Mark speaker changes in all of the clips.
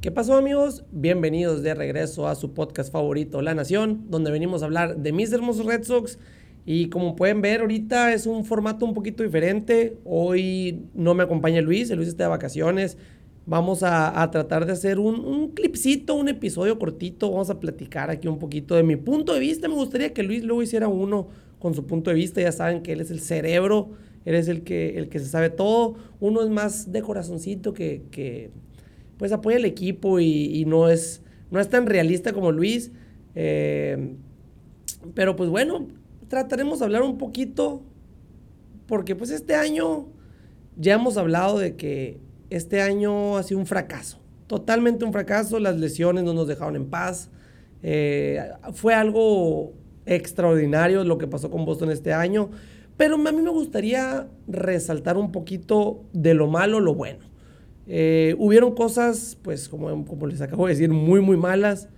Speaker 1: ¿Qué pasó amigos? Bienvenidos de regreso a su podcast favorito, La Nación, donde venimos a hablar de mis hermosos Red Sox. Y como pueden ver, ahorita es un formato un poquito diferente. Hoy no me acompaña Luis, Luis está de vacaciones. Vamos a, tratar de hacer un, un, clipcito, un episodio cortito. Vamos a platicar aquí un poquito de mi punto de vista. Me gustaría que Luis luego hiciera uno con su punto de vista. Ya saben que él es el cerebro, él es el que, el que se sabe todo. Uno es más de corazoncito que, que pues apoya al equipo y, no, es, no es tan realista como Luis. Eh, pero pues bueno, trataremos de hablar un poquito, porque pues este año ya hemos hablado de que este año ha sido un fracaso, totalmente un fracaso, las lesiones no nos dejaron en paz, eh, fue algo extraordinario lo que pasó con Boston este año, pero a mí me gustaría resaltar un poquito de lo malo, lo bueno. Eh, hubieron cosas, pues como, como les acabo de decir, muy, muy malas,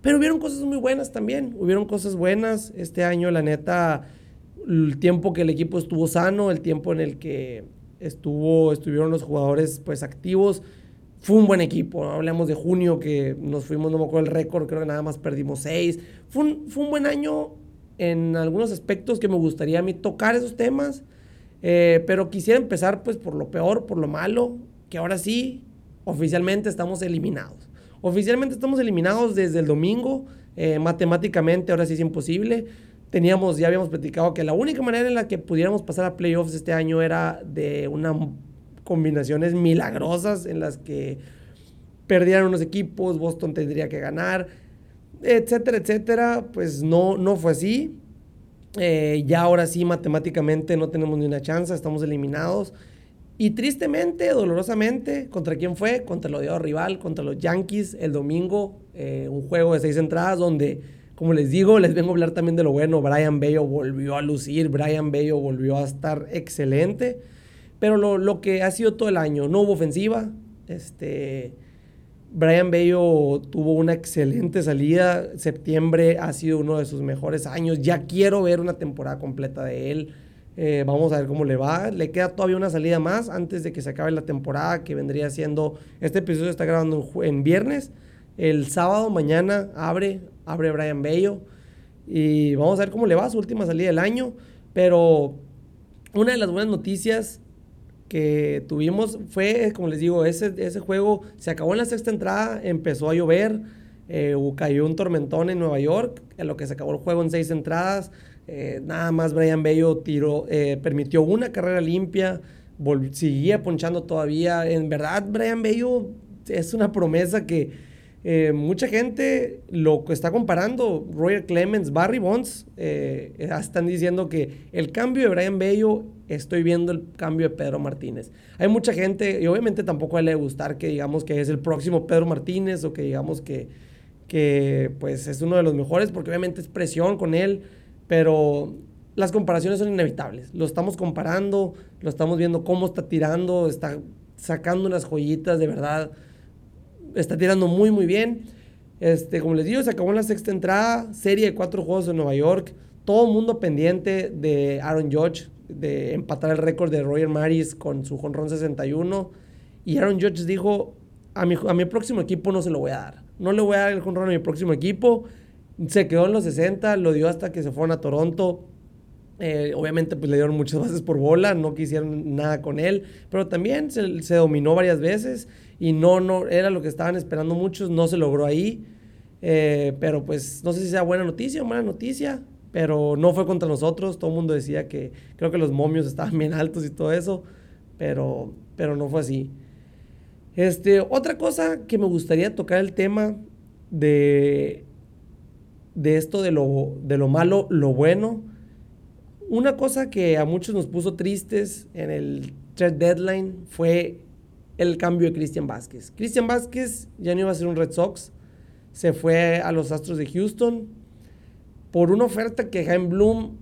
Speaker 1: pero hubieron cosas muy buenas también. Hubieron cosas buenas. Este año, la neta, el tiempo que el equipo estuvo sano, el tiempo en el que estuvo, estuvieron los jugadores pues activos, fue un buen equipo. Hablamos de junio que nos fuimos, no me acuerdo el récord, creo que nada más perdimos seis. Fue un, fue un buen año en algunos aspectos que me gustaría a mí tocar esos temas. Eh, pero quisiera empezar pues por lo peor, por lo malo que ahora sí, oficialmente estamos eliminados. Oficialmente estamos eliminados desde el domingo. Eh, matemáticamente ahora sí es imposible. Teníamos, ya habíamos platicado que la única manera en la que pudiéramos pasar a playoffs este año era de unas combinaciones milagrosas en las que perdieran unos equipos, Boston tendría que ganar, etcétera, etcétera. Pues no, no fue así. Eh, ya ahora sí, matemáticamente no tenemos ni una chance, estamos eliminados. Y tristemente, dolorosamente, ¿contra quién fue? Contra el odiado rival, contra los Yankees, el domingo, eh, un juego de seis entradas donde, como les digo, les vengo a hablar también de lo bueno. Brian Bello volvió a lucir, Brian Bello volvió a estar excelente. Pero lo, lo que ha sido todo el año, no hubo ofensiva. Este, Brian Bello tuvo una excelente salida. Septiembre ha sido uno de sus mejores años. Ya quiero ver una temporada completa de él. Eh, vamos a ver cómo le va. Le queda todavía una salida más antes de que se acabe la temporada, que vendría siendo. Este episodio está grabando en, viernes. El sábado, mañana, abre, abre Brian Bello. Y vamos a ver cómo le va su última salida del año. Pero una de las buenas noticias que tuvimos fue, como les digo, ese, ese juego se acabó en la sexta entrada, empezó a llover, eh, cayó un tormentón en Nueva York, en lo que se acabó el juego en seis entradas. Eh, nada más Brian Bello tiró, eh, permitió una carrera limpia, seguía ponchando todavía. En verdad, Brian Bello es una promesa que eh, mucha gente lo está comparando. Roger Clemens, Barry Bonds, están diciendo que el cambio de Brian Bello, estoy viendo el cambio de Pedro Martínez. Hay mucha gente, y obviamente tampoco le gustar que digamos que es el próximo Pedro Martínez o que digamos que, que pues es uno de los mejores, porque obviamente es presión con él pero las comparaciones son inevitables. Lo estamos comparando, lo estamos viendo cómo está tirando, está sacando unas joyitas, de verdad. Está tirando muy, muy bien. Este, como les digo, se acabó en la sexta entrada, serie de cuatro juegos en Nueva York. Todo mundo pendiente de Aaron Judge, de empatar el récord de Roger Maris con su jonrón 61. Y Aaron Judge dijo, a mi, a mi próximo equipo no se lo voy a dar. No le voy a dar el jonrón a mi próximo equipo se quedó en los 60, lo dio hasta que se fueron a Toronto. Eh, obviamente pues le dieron muchas bases por bola, no quisieron nada con él, pero también se, dominó varias veces y no, no, era lo que estaban esperando muchos, no se logró ahí. Eh, pero pues no sé si sea buena noticia o mala noticia, pero no fue contra nosotros, todo el mundo decía que creo que los momios estaban bien altos y todo eso, pero, pero no fue así. Este, otra cosa que me gustaría tocar el tema de de esto de lo, de lo malo, lo bueno. Una cosa que a muchos nos puso tristes en el trade deadline fue el cambio de Christian Vázquez. Christian Vázquez ya no iba a ser un Red Sox, se fue a los Astros de Houston por una oferta que Jaime Bloom,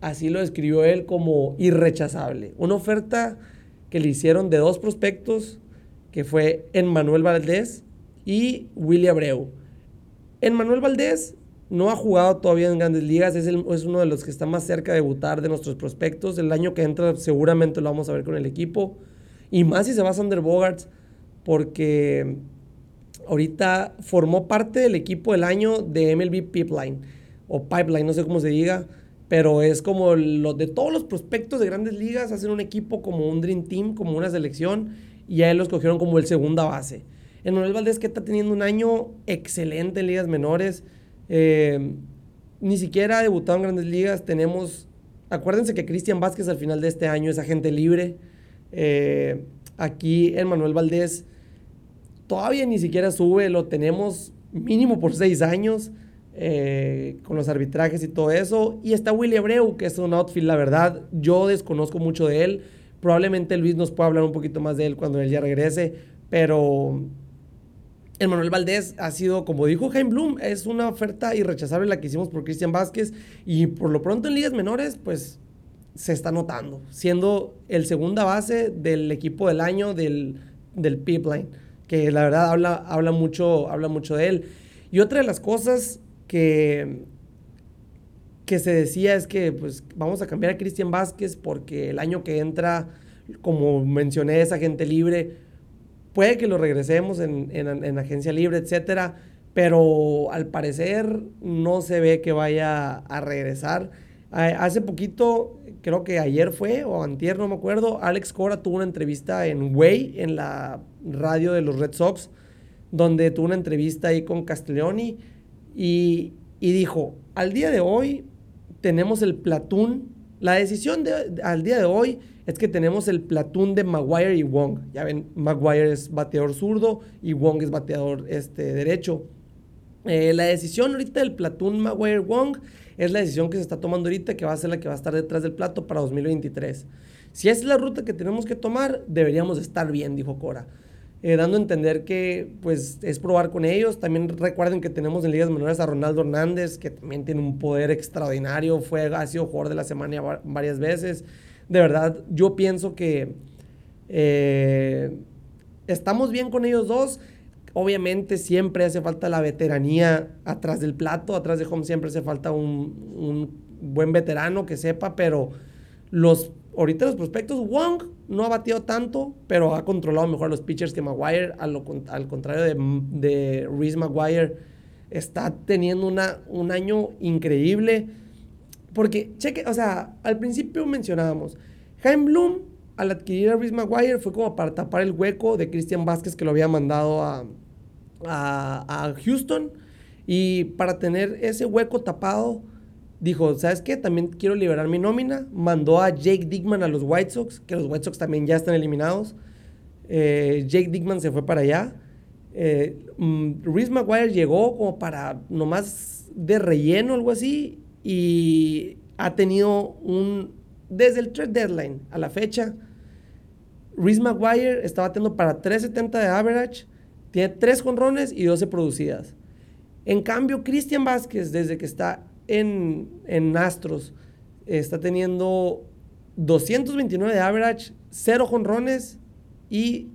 Speaker 1: así lo describió él como irrechazable. Una oferta que le hicieron de dos prospectos, que fue Manuel Valdés y Willy Abreu. Manuel Valdés no ha jugado todavía en grandes ligas, es, es, uno de los que está más cerca de debutar de nuestros prospectos. El año que entra seguramente lo vamos a ver con el equipo. Y más si se va a Sander Bogarts, porque ahorita formó parte del equipo del año de MLB Pipeline, o Pipeline, no sé cómo se diga, pero es como lo de todos los prospectos de grandes ligas, hacen un equipo como un Dream Team, como una selección, y a él lo escogieron como el segunda base. El Manuel Valdés que está teniendo un año excelente en ligas menores, eh, ni siquiera ha debutado en grandes ligas, tenemos, acuérdense que Cristian Vázquez al final de este año es agente libre, eh, aquí el Manuel Valdés todavía ni siquiera sube, lo tenemos mínimo por seis años. Eh, con los arbitrajes y todo eso. Y está Willy Abreu, que es un outfield, la verdad, yo desconozco mucho de él. Probablemente Luis nos pueda hablar un poquito más de él cuando él ya regrese, pero el Manuel Valdés ha sido, como dijo Jaime Bloom, es una oferta irrechazable la que hicimos por Cristian Vázquez y por lo pronto en ligas menores, pues se está notando, siendo el segunda base del equipo del año del, del pipeline, que la verdad habla, habla, mucho, habla mucho de él. Y otra de las cosas que, que se decía es que pues vamos a cambiar a Cristian Vázquez porque el año que entra, como mencioné, es agente libre, puede que lo regresemos en, en, agencia libre, etcétera, pero al parecer no se ve que vaya a regresar. Hace poquito, creo que ayer fue, o antier, no me acuerdo, Alex Cora tuvo una entrevista en Way, en la radio de los Red Sox, donde tuvo una entrevista ahí con Castelloni y, dijo, al día de hoy tenemos el platón, la decisión de, al día de hoy es que tenemos el platón de Maguire y Wong. Ya ven, Maguire es bateador zurdo y Wong es bateador este, derecho. Eh, la decisión ahorita del platón Maguire-Wong es la decisión que se está tomando ahorita, que va a ser la que va a estar detrás del plato para 2023. Si es la ruta que tenemos que tomar, deberíamos estar bien, dijo Cora. Eh, dando a entender que pues es probar con ellos. También recuerden que tenemos en ligas menores a Ronaldo Hernández, que también tiene un poder extraordinario, fue, ha sido jugador de la semana varias veces. De verdad, yo pienso que eh, estamos bien con ellos dos. Obviamente siempre hace falta la veteranía atrás del plato, atrás de home siempre hace falta un, un buen veterano que sepa, pero los ahorita los prospectos, Wong no ha batido tanto, pero ha controlado mejor los pitchers que Maguire. Al, al contrario de, de Reese Maguire, está teniendo una, un año increíble. Porque, cheque, o sea, al principio mencionábamos, Jaime Bloom, al adquirir a Reese Maguire, fue como para tapar el hueco de Christian Vázquez que lo había mandado a, a, a Houston. Y para tener ese hueco tapado, dijo, ¿sabes qué? También quiero liberar mi nómina. Mandó a Jake Dickman a los White Sox, que los White Sox también ya están eliminados. Eh, Jake Dickman se fue para allá. Eh, mm, Reese Maguire llegó como para nomás de relleno, algo así, y ha tenido un, desde el trade deadline a la fecha, Reese Maguire está batiendo para 370 de average, tiene 3 jonrones y 12 producidas. En cambio, Christian Vázquez, desde que está en, en Astros está teniendo 229 de average, 0 jonrones y,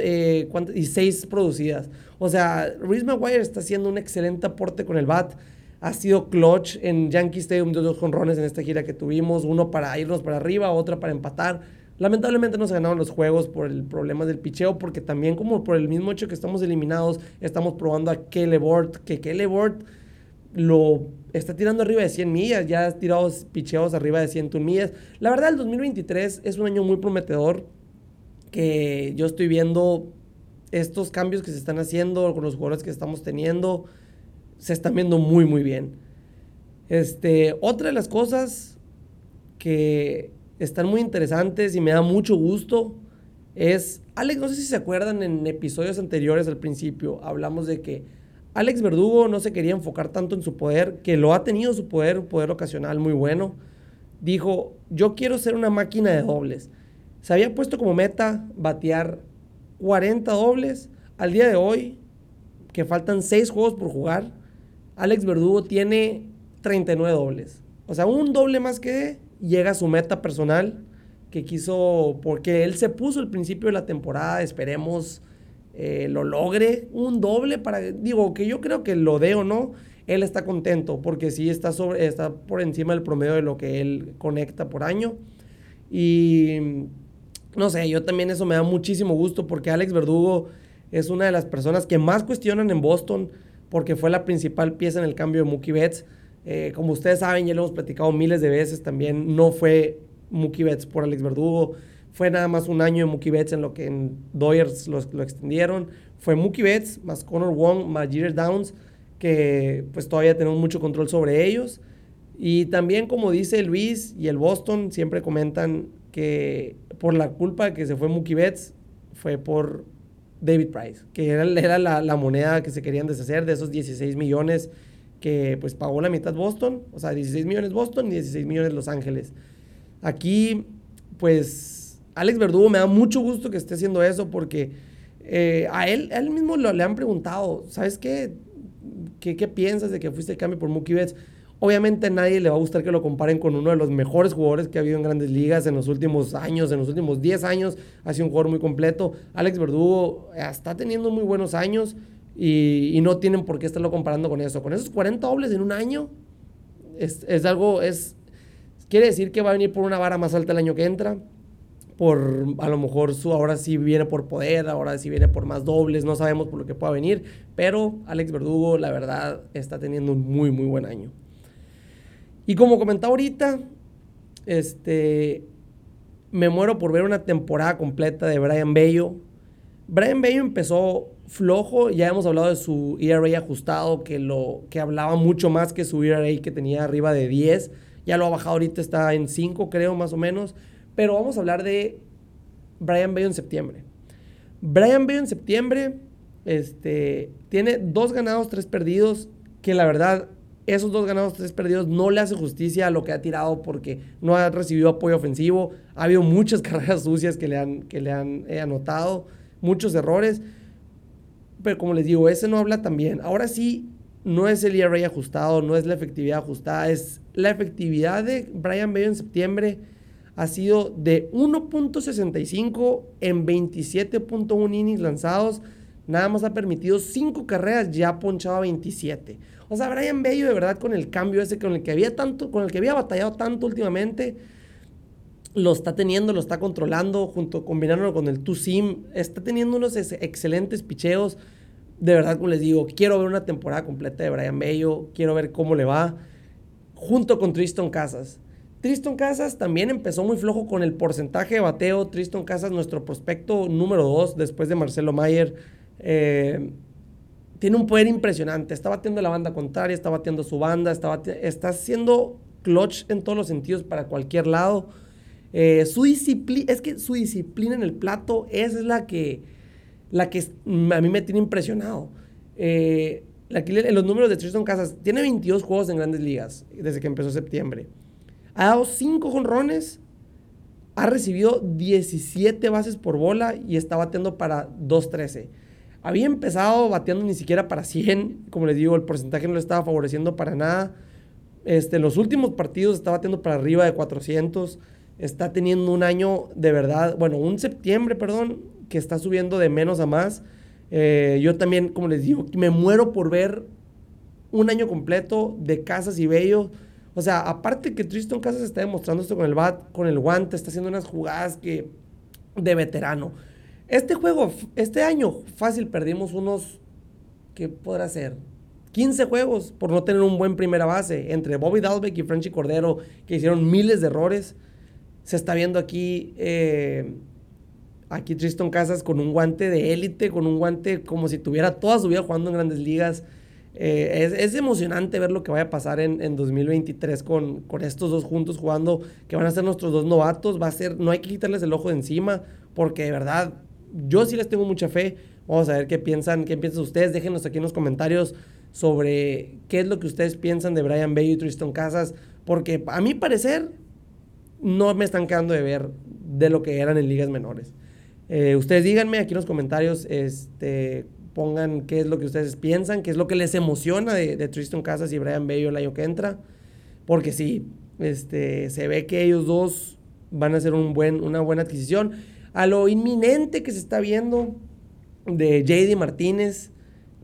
Speaker 1: eh, y 6 producidas. O sea, Reese Maguire está haciendo un excelente aporte con el bat. Ha sido clutch en Yankee Stadium de dos jonrones en esta gira que tuvimos. Uno para irnos para arriba, otro para empatar. Lamentablemente nos ganaron los juegos por el problema del picheo, porque también como por el mismo hecho que estamos eliminados, estamos probando a Kelly Bort, que Kelly Bort lo está tirando arriba de 100 millas, ya ha tirado picheos arriba de 101 millas. La verdad, el 2023 es un año muy prometedor que yo estoy viendo estos cambios que se están haciendo con los jugadores que estamos teniendo, se están viendo muy, muy bien. Este, otra de las cosas que están muy interesantes y me da mucho gusto es, Alex, no sé si se acuerdan en episodios anteriores al principio, hablamos de que Alex Verdugo no se quería enfocar tanto en su poder, que lo ha tenido su poder, un poder ocasional muy bueno. Dijo, yo quiero ser una máquina de dobles. Se había puesto como meta batear 40 dobles. Al día de hoy, que faltan 6 juegos por jugar, Alex Verdugo tiene 39 dobles. O sea, un doble más que llega a su meta personal que quiso, porque él se puso al principio de la temporada, esperemos eh, lo logre un doble para, digo, que yo creo que lo dé o no, él está contento porque sí está, sobre, está por encima del promedio de lo que él conecta por año. Y no sé, yo también eso me da muchísimo gusto porque Alex Verdugo es una de las personas que más cuestionan en Boston porque fue la principal pieza en el cambio de Mookie Betts. Eh, como ustedes saben, ya lo hemos platicado miles de veces también, no fue Mookie Betts por Alex Verdugo, fue nada más un año de Mookie Betts en lo que en Doyers lo, extendieron. Fue Mookie Betts más Connor Wong más Jeter Downs, que pues todavía tenemos mucho control sobre ellos. Y también, como dice Luis y el Boston, siempre comentan que por la culpa que se fue Mookie Betts, fue por David Price, que era, era la, la, moneda que se querían deshacer de esos 16 millones que pues pagó la mitad Boston, o sea, 16 millones Boston y 16 millones Los Ángeles. Aquí, pues, Alex Verdugo me da mucho gusto que esté haciendo eso porque eh, a, él, él mismo lo, le han preguntado, ¿sabes qué? qué? ¿Qué piensas de que fuiste el cambio por Mookie Betts? Obviamente a nadie le va a gustar que lo comparen con uno de los mejores jugadores que ha habido en grandes ligas en los últimos años, en los últimos 10 años. Ha sido un jugador muy completo. Alex Verdugo eh, está teniendo muy buenos años y, no tienen por qué estarlo comparando con eso. Con esos 40 dobles en un año es, es algo, es, quiere decir que va a venir por una vara más alta el año que entra. Por a lo mejor su ahora sí viene por poder, ahora sí viene por más dobles, no sabemos por lo que pueda venir, pero Alex Verdugo, la verdad, está teniendo un muy, muy buen año. Y como comentaba ahorita, este, me muero por ver una temporada completa de Brian Bello. Brian Bello empezó flojo, ya hemos hablado de su ERA ajustado, que, lo, que hablaba mucho más que su ERA que tenía arriba de 10. Ya lo ha bajado ahorita, está en 5 creo más o menos. Pero vamos a hablar de Brian Bello en septiembre. Brian Bello en septiembre este, tiene dos ganados, tres perdidos, que la verdad esos dos ganados, tres perdidos, no le hace justicia a lo que ha tirado porque no ha recibido apoyo ofensivo. Ha habido muchas carreras sucias que le han, que le han eh, anotado, muchos errores. Pero como les digo, ese no habla también. Ahora sí, no es el ERA ajustado, no es la efectividad ajustada, es la efectividad de Brian Bello en septiembre ha sido de 1.65 en 27.1 innings lanzados. Nada más ha permitido 5 carreras, ya ha ponchado a 27. O sea, Brian Bello, de verdad, con el cambio ese con el que había tanto, con el que había batallado tanto últimamente, lo está teniendo, lo está controlando, junto combinándolo con el 2-sim, está teniendo unos excelentes picheos. De verdad, como les digo, quiero ver una temporada completa de Brian Bello, quiero ver cómo le va, junto con Tristan Casas. Tristan Casas también empezó muy flojo con el porcentaje de bateo. Tristan Casas, nuestro prospecto número 2, después de Marcelo Mayer. Eh, tiene un poder impresionante. Está batiendo la banda contraria, está batiendo su banda, está, está haciendo clutch en todos los sentidos para cualquier lado. Eh, su disciplina, es que su disciplina en el plato, es la que, la que a mí me tiene impresionado. Eh, los números de Tristan Casas, tiene 22 juegos en grandes ligas desde que empezó septiembre. Ha dado 5 jonrones, ha recibido 17 bases por bola y está bateando para 2.13. Había empezado bateando ni siquiera para 100, como les digo, el porcentaje no le estaba favoreciendo para nada. Este, en los últimos partidos está bateando para arriba de 400. Está teniendo un año de verdad, bueno, un septiembre, perdón, que está subiendo de menos a más. Eh, yo también, como les digo, me muero por ver un año completo de Casas y Bello. O sea, aparte que Tristan Casas está demostrando esto con el bat, con el guante, está haciendo unas jugadas que de veterano. Este juego, este año, fácil, perdimos unos, ¿qué podrá ser? 15 juegos por no tener un buen primera base. Entre Bobby Dalbeck y Frenchy Cordero, que hicieron miles de errores. Se está viendo aquí, eh, aquí Tristan Casas con un guante de élite, con un guante como si tuviera toda su vida jugando en grandes ligas. Eh, es, emocionante ver lo que vaya a pasar en, en 2023 con, con, estos dos juntos jugando, que van a ser nuestros dos novatos. Va a ser, no hay que quitarles el ojo de encima, porque de verdad yo sí les tengo mucha fe. Vamos a ver qué piensan, qué piensan ustedes. Déjenos aquí en los comentarios sobre qué es lo que ustedes piensan de Brian Bay y Tristan Casas, porque a mi parecer no me están quedando de ver de lo que eran en ligas menores. Eh, ustedes díganme aquí en los comentarios, este, pongan qué es lo que ustedes piensan, qué es lo que les emociona de, Tristan Casas y Brian Bello el año que entra, porque sí, este, se ve que ellos dos van a ser un buen, una buena adquisición a lo inminente que se está viendo de JD Martínez.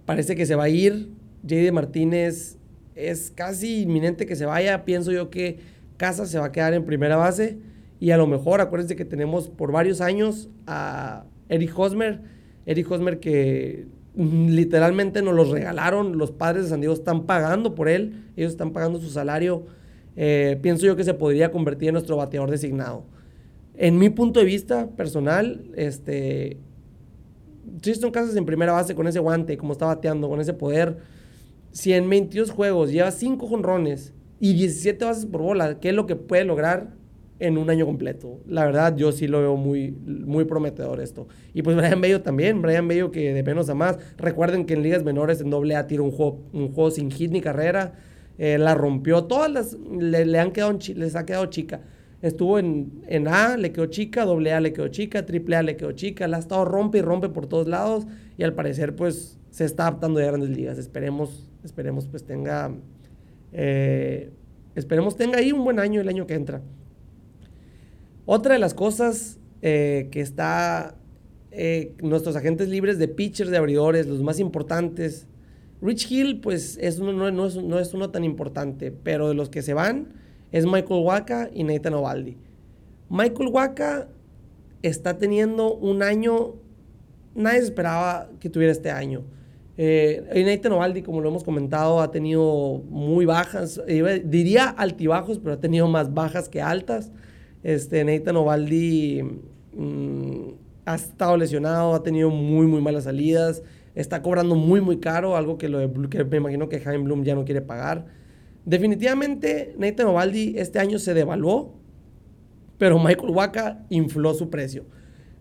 Speaker 1: Parece que se va a ir. JD Martínez es casi inminente que se vaya. Pienso yo que Casa se va a quedar en primera base. Y a lo mejor, acuérdense que tenemos por varios años a Eric Hosmer. Eric Hosmer que literalmente nos los regalaron, los padres de San Diego están pagando por él, ellos están pagando su salario. Eh, pienso yo que se podría convertir en nuestro bateador designado. En mi punto de vista personal, este, Tristan Casas en primera base con ese guante, como está bateando, con ese poder, si en 22 juegos lleva 5 jonrones y 17 bases por bola, ¿qué es lo que puede lograr en un año completo? La verdad, yo sí lo veo muy, muy prometedor esto. Y pues Brian Bello también, Brian Bello que de menos a más. Recuerden que en ligas menores en doble A tira un juego, un juego sin hit ni carrera. Eh, la rompió, todas las le, han quedado, les ha quedado chica. Estuvo en, en, A, le quedó chica, doble A le quedó chica, triple le quedó chica, la ha estado rompe y rompe por todos lados y al parecer pues se está adaptando a grandes ligas. Esperemos, esperemos pues tenga, eh, esperemos tenga ahí un buen año el año que entra. Otra de las cosas eh, que está eh, nuestros agentes libres de pitchers, de abridores, los más importantes. Rich Hill, pues es uno, no, es, no, es, uno tan importante, pero de los que se van es Michael Waka y Nathan Ovaldi. Michael Waka está teniendo un año, nadie esperaba que tuviera este año. Eh, Nathan Ovaldi, como lo hemos comentado, ha tenido muy bajas, diría altibajos, pero ha tenido más bajas que altas. Este, Nathan Ovaldi mm, ha estado lesionado, ha tenido muy, muy malas salidas, está cobrando muy, muy caro, algo que, lo que me imagino que Jaime Bloom ya no quiere pagar. Definitivamente, Nathan Ovaldi este año se devaluó, pero Michael Waka infló su precio.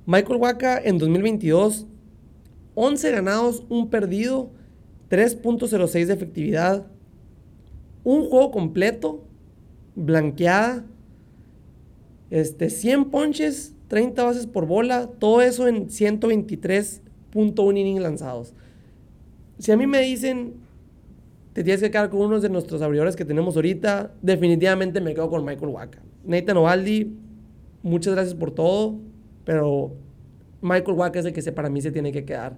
Speaker 1: Michael Waka en 2022, 11 ganados, un perdido, 3.06 de efectividad, un juego completo, blanqueada, este, 100 ponches, 30 bases por bola, todo eso en 123.1 innings lanzados. Si a mí me dicen, te tienes que quedar con uno de nuestros abridores que tenemos ahorita, definitivamente me quedo con Michael Waka. Nathan Ovaldi, muchas gracias por todo, pero Michael Waka es el que para mí se tiene que quedar.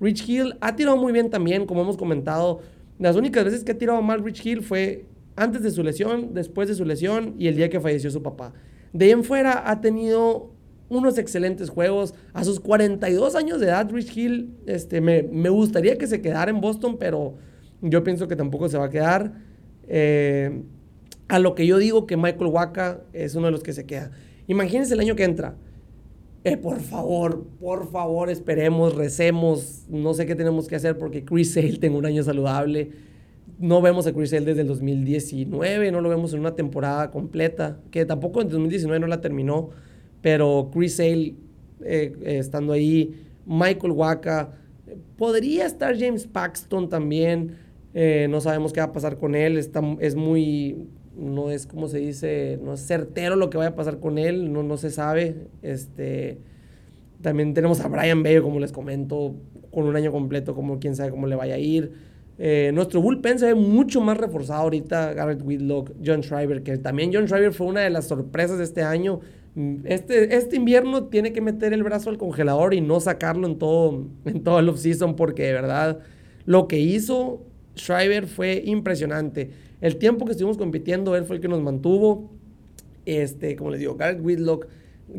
Speaker 1: Rich Hill ha tirado muy bien también, como hemos comentado. Las únicas veces que ha tirado mal Rich Hill fue antes de su lesión, después de su lesión y el día que falleció su papá. De ahí en fuera ha tenido unos excelentes juegos. A sus 42 años de edad, Rich Hill, este, me, gustaría que se quedara en Boston, pero yo pienso que tampoco se va a quedar. Eh, a lo que yo digo que Michael Waka es uno de los que se queda. Imagínense el año que entra. Eh, por favor, por favor, esperemos, recemos. No sé qué tenemos que hacer porque Chris Sale tenga un año saludable no vemos a Chris Sale desde el 2019, no lo vemos en una temporada completa, que tampoco en 2019 no la terminó, pero Chris Sale eh, estando ahí, Michael Waka, podría estar James Paxton también, eh, no sabemos qué va a pasar con él, está, es muy, no es como se dice, no es certero lo que vaya a pasar con él, no, no se sabe, este... También tenemos a Brian Bello, como les comento, con un año completo, como quién sabe cómo le vaya a ir. Eh, nuestro bullpen se ve mucho más reforzado ahorita. Garrett Whitlock, John Schreiber, que también John Schreiber fue una de las sorpresas de este año. Mm, este, este invierno tiene que meter el brazo al congelador y no sacarlo en todo, en todo el porque de verdad lo que hizo Schreiber fue impresionante. El tiempo que estuvimos compitiendo, él fue el que nos mantuvo. Este, como les digo, Garrett Whitlock,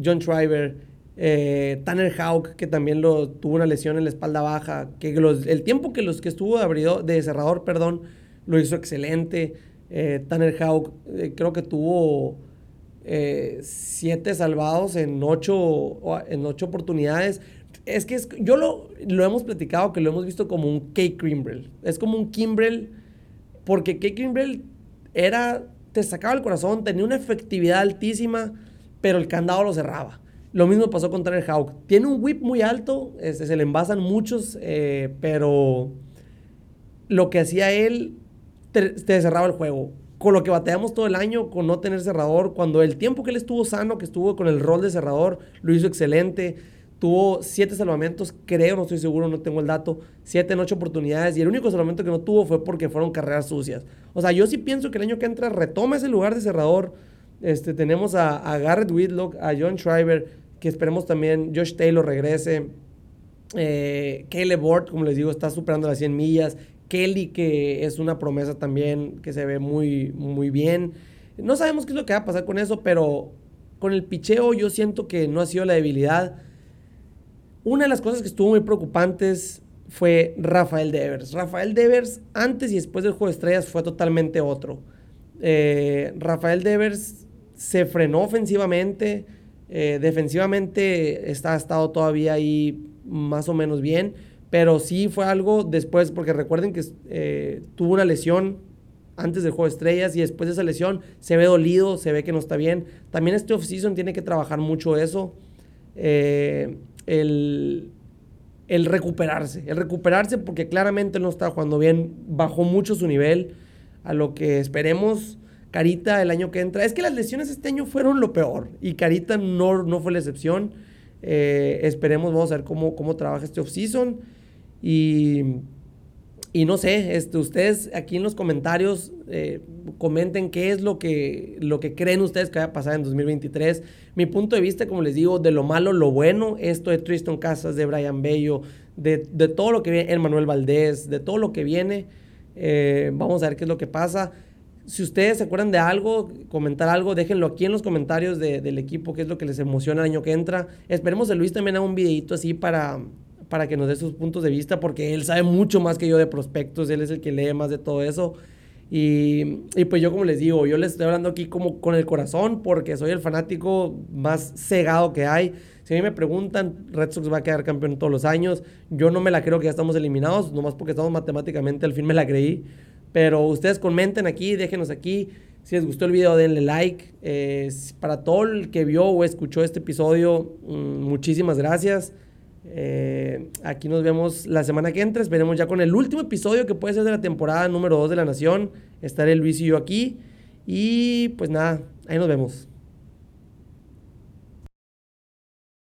Speaker 1: John Schreiber, eh, Tanner Houck, que también lo, tuvo una lesión en la espalda baja. Que el tiempo que, los, que estuvo de, de cerrador, perdón, lo hizo excelente. Eh, Tanner Houck eh, creo que tuvo siete salvados en ocho, en ocho oportunidades. Es que yo lo, lo hemos platicado, que lo hemos visto como un Kate Kimbrell. Es como un Kimbrell, porque Kate Kimbrell era, te sacaba el corazón, tenía una efectividad altísima, pero el candado lo cerraba. Lo mismo pasó con Tanner Hawk. Tiene un whip muy alto, este, se le envasan muchos, eh, pero lo que hacía él te, cerraba el juego. Con lo que bateamos todo el año, con no tener cerrador, cuando el tiempo que él estuvo sano, que estuvo con el rol de cerrador, lo hizo excelente. Tuvo siete salvamentos, creo, no estoy seguro, no tengo el dato, siete en ocho oportunidades. Y el único salvamento que no tuvo fue porque fueron carreras sucias. O sea, yo sí pienso que el año que entra retoma ese lugar de cerrador. Este, tenemos a, a Garrett Whitlock, a John Schreiber, que esperemos también Josh Taylor regrese. Eh, Caleb como les digo, está superando las 100 millas. Kelly, que es una promesa también, que se ve muy, muy bien. No sabemos qué es lo que va a pasar con eso, pero con el picheo yo siento que no ha sido la debilidad. Una de las cosas que estuvo muy preocupantes fue Rafael Devers. Rafael Devers antes y después del juego de estrellas fue totalmente otro. Eh, Rafael Devers se frenó ofensivamente, eh, defensivamente está, ha estado todavía ahí más o menos bien, pero sí fue algo después, porque recuerden que eh, tuvo una lesión antes del juego de estrellas y después de esa lesión se ve dolido, se ve que no está bien. También este offseason tiene que trabajar mucho eso. el, el recuperarse, el recuperarse porque claramente no está jugando bien, bajó mucho su nivel a lo que esperemos Carita el año que entra. Es que las lesiones este año fueron lo peor y Carita no, no fue la excepción. Eh, esperemos, vamos a ver cómo, cómo trabaja este offseason. Y, y no sé, este, ustedes aquí en los comentarios eh, comenten qué es lo que, lo que creen ustedes que va a pasar en 2023. Mi punto de vista, como les digo, de lo malo, lo bueno, esto de Tristan Casas, de Brian Bello, de, de todo lo que viene, el Manuel Valdés, de todo lo que viene. Eh, vamos a ver qué es lo que pasa. Si ustedes se acuerdan de algo, comentar algo, déjenlo aquí en los comentarios del equipo, qué es lo que les emociona el año que entra. Esperemos que Luis también haga un videito así para, para que nos dé sus puntos de vista, porque él sabe mucho más que yo de prospectos, él es el que lee más de todo eso. Y, y, pues yo como les digo, yo les estoy hablando aquí como con el corazón, porque soy el fanático más cegado que hay. Si a mí me preguntan, Red Sox va a quedar campeón todos los años. Yo no me la creo que ya estamos eliminados, nomás porque estamos matemáticamente, al fin me la creí. Pero ustedes comenten aquí, déjenos aquí. Si les gustó el video, denle like. Eh, para todo el que vio o escuchó este episodio, mm, muchísimas gracias. Eh, aquí nos vemos la semana que entra. Esperemos ya con el último episodio que puede ser de la temporada número 2 de La Nación. Estaré Luis y yo aquí. Y pues nada, ahí nos vemos.